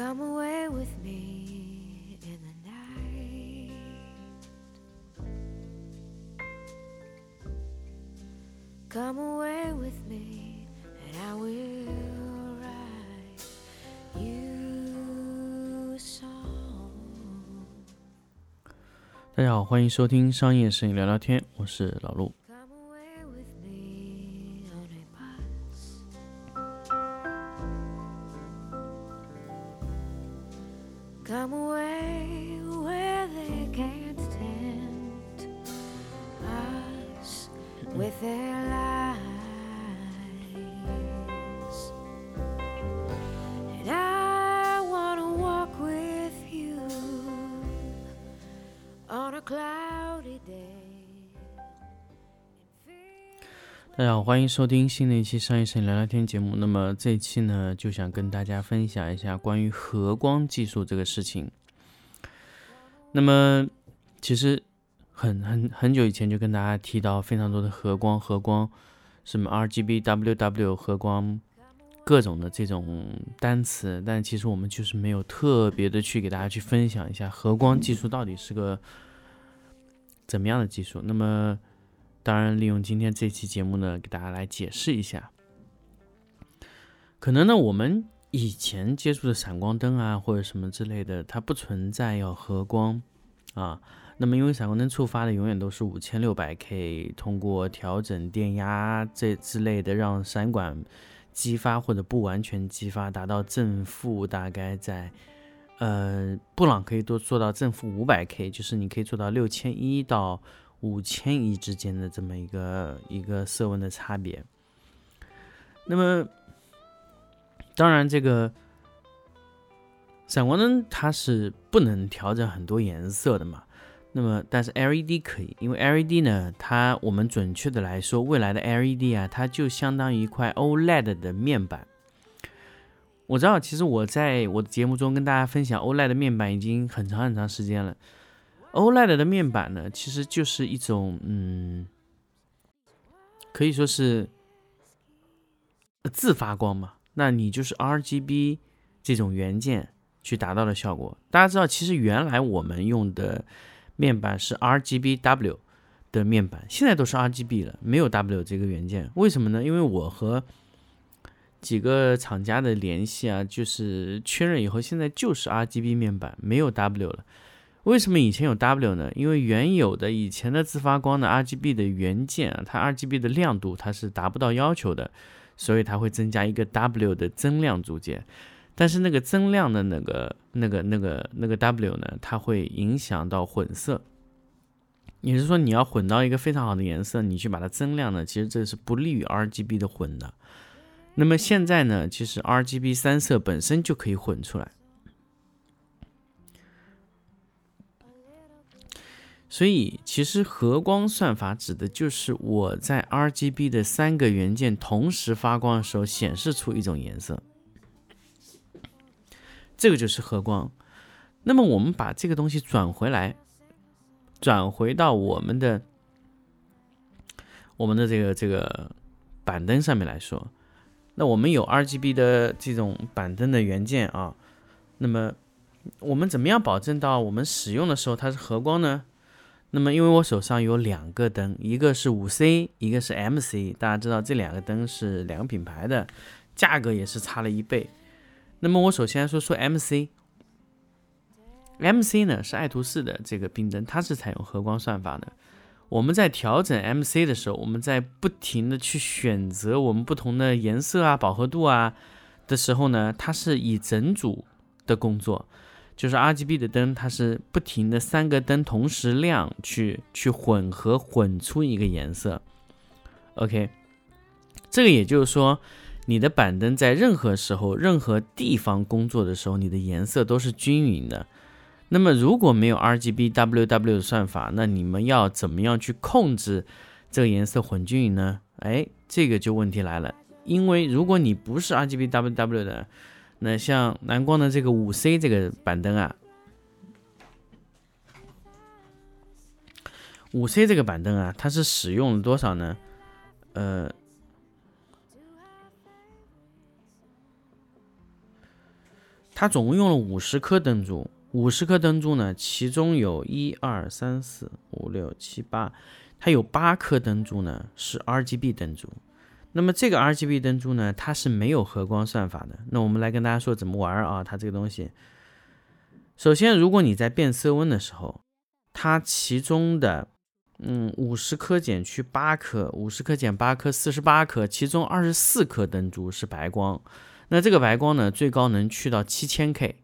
Come away with me in the night. Come away with me, and I will write you a song. 大家好，欢迎收听商业摄影聊聊天，我是老陆。Come away where they can't tempt us with their lies. And I want to walk with you on a cloudy day. 大家好，欢迎收听新的一期商业摄影聊聊天节目。那么这一期呢，就想跟大家分享一下关于合光技术这个事情。那么其实很很很久以前就跟大家提到非常多的合光，合光什么 RGB、WW 合光各种的这种单词，但其实我们就是没有特别的去给大家去分享一下合光技术到底是个怎么样的技术。那么当然，利用今天这期节目呢，给大家来解释一下。可能呢，我们以前接触的闪光灯啊，或者什么之类的，它不存在要合光啊。那么，因为闪光灯触发的永远都是五千六百 K，通过调整电压这之类的，让闪管激发或者不完全激发，达到正负大概在呃布朗可以多做到正负五百 K，就是你可以做到六千一到。五千亿之间的这么一个一个色温的差别。那么，当然这个闪光灯它是不能调整很多颜色的嘛。那么，但是 LED 可以，因为 LED 呢，它我们准确的来说，未来的 LED 啊，它就相当于一块 OLED 的面板。我知道，其实我在我的节目中跟大家分享 OLED 的面板已经很长很长时间了。OLED 的面板呢，其实就是一种，嗯，可以说是自发光嘛。那你就是 RGB 这种元件去达到的效果。大家知道，其实原来我们用的面板是 RGBW 的面板，现在都是 RGB 了，没有 W 这个元件。为什么呢？因为我和几个厂家的联系啊，就是确认以后，现在就是 RGB 面板，没有 W 了。为什么以前有 W 呢？因为原有的以前的自发光的 RGB 的元件啊，它 RGB 的亮度它是达不到要求的，所以它会增加一个 W 的增亮组件。但是那个增亮的那个、那个、那个、那个 W 呢，它会影响到混色。也就是说，你要混到一个非常好的颜色，你去把它增亮呢，其实这是不利于 RGB 的混的。那么现在呢，其实 RGB 三色本身就可以混出来。所以，其实合光算法指的就是我在 RGB 的三个元件同时发光的时候，显示出一种颜色，这个就是合光。那么，我们把这个东西转回来，转回到我们的我们的这个这个板灯上面来说，那我们有 RGB 的这种板灯的元件啊，那么我们怎么样保证到我们使用的时候它是合光呢？那么，因为我手上有两个灯，一个是五 C，一个是 MC。大家知道这两个灯是两个品牌的，价格也是差了一倍。那么我首先说说 MC。MC 呢是爱图仕的这个冰灯，它是采用合光算法的。我们在调整 MC 的时候，我们在不停的去选择我们不同的颜色啊、饱和度啊的时候呢，它是以整组的工作。就是 RGB 的灯，它是不停的三个灯同时亮，去去混合混出一个颜色。OK，这个也就是说，你的板灯在任何时候、任何地方工作的时候，你的颜色都是均匀的。那么如果没有 RGB WW 的算法，那你们要怎么样去控制这个颜色混均匀呢？哎，这个就问题来了，因为如果你不是 RGB WW 的，那像蓝光的这个五 C 这个板灯啊，五 C 这个板灯啊，它是使用了多少呢？呃，它总共用了五十颗灯珠，五十颗灯珠呢，其中有一二三四五六七八，它有八颗灯珠呢是 RGB 灯珠。那么这个 RGB 灯珠呢，它是没有合光算法的。那我们来跟大家说怎么玩啊？它这个东西，首先如果你在变色温的时候，它其中的嗯五十颗减去八颗，五十颗减八颗，四十八颗，其中二十四颗灯珠是白光。那这个白光呢，最高能去到七千 K，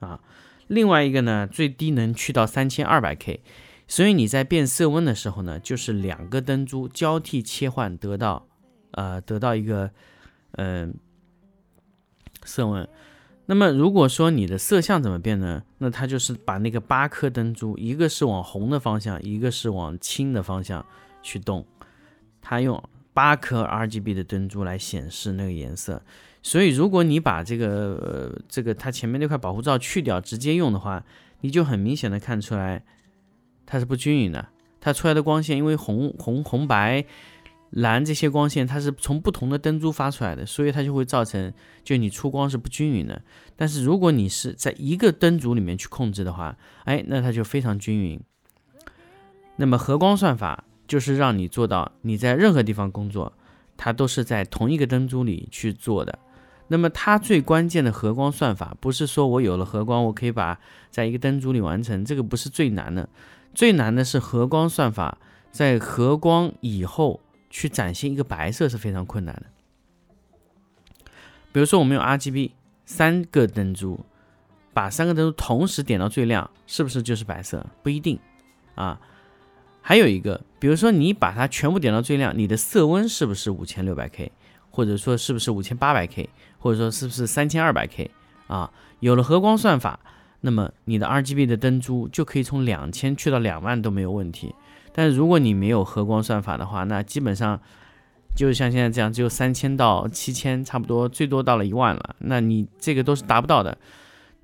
啊，另外一个呢，最低能去到三千二百 K，所以你在变色温的时候呢，就是两个灯珠交替切换，得到，呃，得到一个，嗯，色温。那么如果说你的色相怎么变呢？那它就是把那个八颗灯珠，一个是往红的方向，一个是往青的方向去动，它用八颗 RGB 的灯珠来显示那个颜色。所以，如果你把这个呃这个它前面那块保护罩去掉，直接用的话，你就很明显的看出来它是不均匀的。它出来的光线，因为红红红白蓝这些光线，它是从不同的灯珠发出来的，所以它就会造成就你出光是不均匀的。但是如果你是在一个灯组里面去控制的话，哎，那它就非常均匀。那么合光算法就是让你做到你在任何地方工作，它都是在同一个灯珠里去做的。那么它最关键的合光算法，不是说我有了合光，我可以把在一个灯组里完成，这个不是最难的，最难的是合光算法在合光以后去展现一个白色是非常困难的。比如说我们用 RGB 三个灯珠，把三个灯珠同时点到最亮，是不是就是白色？不一定啊。还有一个，比如说你把它全部点到最亮，你的色温是不是五千六百 K？或者说是不是五千八百 K，或者说是不是三千二百 K 啊？有了和光算法，那么你的 RGB 的灯珠就可以从两千去到两万都没有问题。但是如果你没有和光算法的话，那基本上就像现在这样，只有三千到七千，差不多最多到了一万了。那你这个都是达不到的。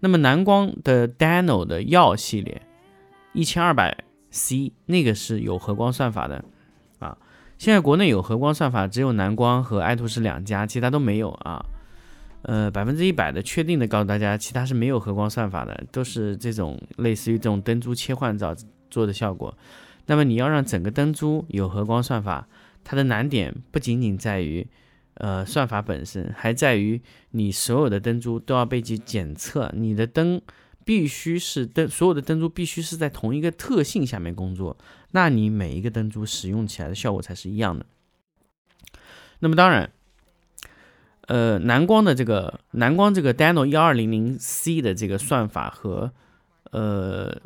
那么蓝光的 Dano 的耀系列一千二百 C 那个是有和光算法的啊。现在国内有和光算法，只有蓝光和爱图仕两家，其他都没有啊。呃，百分之一百的确定的告诉大家，其他是没有和光算法的，都是这种类似于这种灯珠切换造做的效果。那么你要让整个灯珠有和光算法，它的难点不仅仅在于呃算法本身，还在于你所有的灯珠都要被其检测，你的灯。必须是灯，所有的灯珠必须是在同一个特性下面工作，那你每一个灯珠使用起来的效果才是一样的。那么当然，呃，蓝光的这个蓝光这个 Dano 幺二零零 C 的这个算法和呃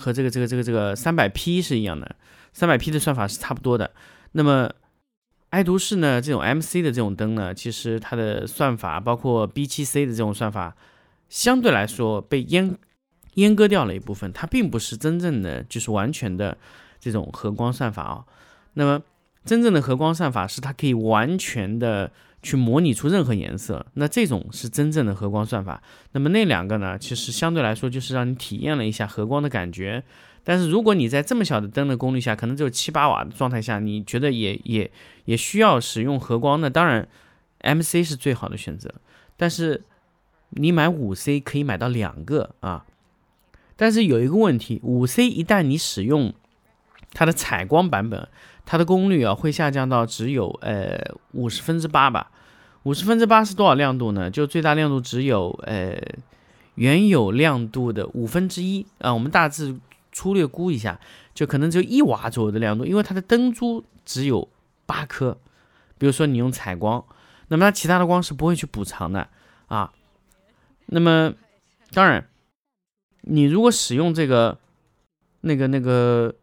和这个这个这个这个三百 P 是一样的，三百 P 的算法是差不多的。那么爱图仕呢，这种 MC 的这种灯呢，其实它的算法包括 B 七 C 的这种算法，相对来说被阉。阉割掉了一部分，它并不是真正的就是完全的这种合光算法啊。那么真正的合光算法是它可以完全的去模拟出任何颜色，那这种是真正的和光算法。那么那两个呢，其实相对来说就是让你体验了一下和光的感觉。但是如果你在这么小的灯的功率下，可能只有七八瓦的状态下，你觉得也也也需要使用和光，那当然 MC 是最好的选择。但是你买五 C 可以买到两个啊。但是有一个问题，五 C 一旦你使用它的采光版本，它的功率啊会下降到只有呃五十分之八吧。五十分之八是多少亮度呢？就最大亮度只有呃原有亮度的五分之一啊。我们大致粗略估一下，就可能只有一瓦左右的亮度，因为它的灯珠只有八颗。比如说你用采光，那么它其他的光是不会去补偿的啊。那么当然。你如果使用这个那个那个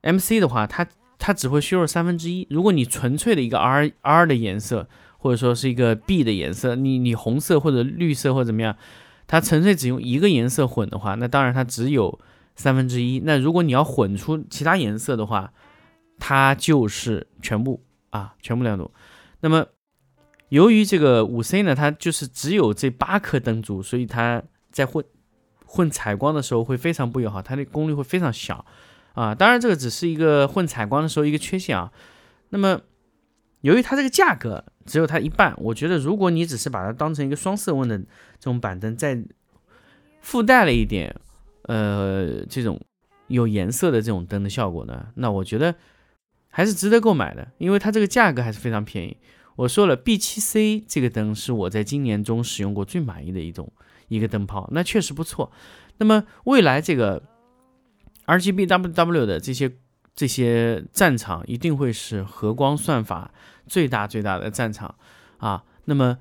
M C 的话，它它只会削弱三分之一。如果你纯粹的一个 R R 的颜色，或者说是一个 B 的颜色，你你红色或者绿色或者怎么样，它纯粹只用一个颜色混的话，那当然它只有三分之一。那如果你要混出其他颜色的话，它就是全部啊，全部亮度。那么由于这个五 C 呢，它就是只有这八颗灯珠，所以它在混。混采光的时候会非常不友好，它的功率会非常小啊。当然，这个只是一个混采光的时候一个缺陷啊。那么，由于它这个价格只有它一半。我觉得如果你只是把它当成一个双色温的这种板灯，再附带了一点呃这种有颜色的这种灯的效果呢，那我觉得还是值得购买的，因为它这个价格还是非常便宜。我说了，B7C 这个灯是我在今年中使用过最满意的一种一个灯泡，那确实不错。那么未来这个 RGBWW 的这些这些战场一定会是和光算法最大最大的战场啊。那么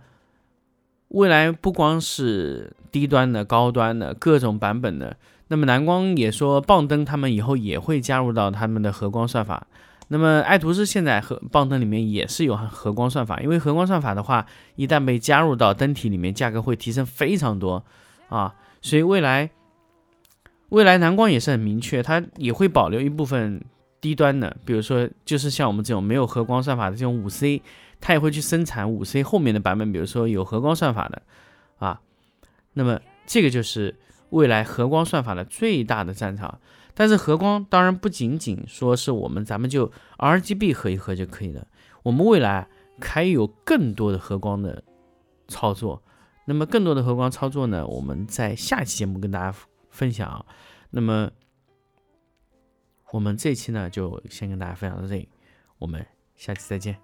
未来不光是低端的、高端的各种版本的，那么蓝光也说棒灯他们以后也会加入到他们的和光算法。那么爱图仕现在和棒灯里面也是有和光算法，因为和光算法的话，一旦被加入到灯体里面，价格会提升非常多啊。所以未来未来蓝光也是很明确，它也会保留一部分低端的，比如说就是像我们这种没有合光算法的这种五 C，它也会去生产五 C 后面的版本，比如说有合光算法的啊。那么这个就是未来合光算法的最大的战场。但是合光当然不仅仅说是我们咱们就 RGB 合一合就可以了，我们未来还有更多的合光的操作。那么更多的合光操作呢，我们在下期节目跟大家分享。那么我们这期呢就先跟大家分享到这里，我们下期再见。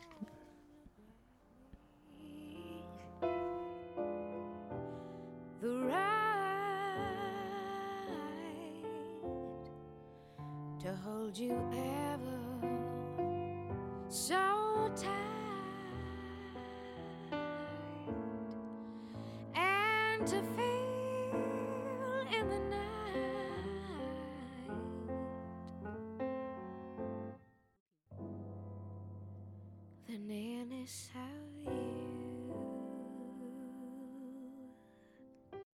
to feel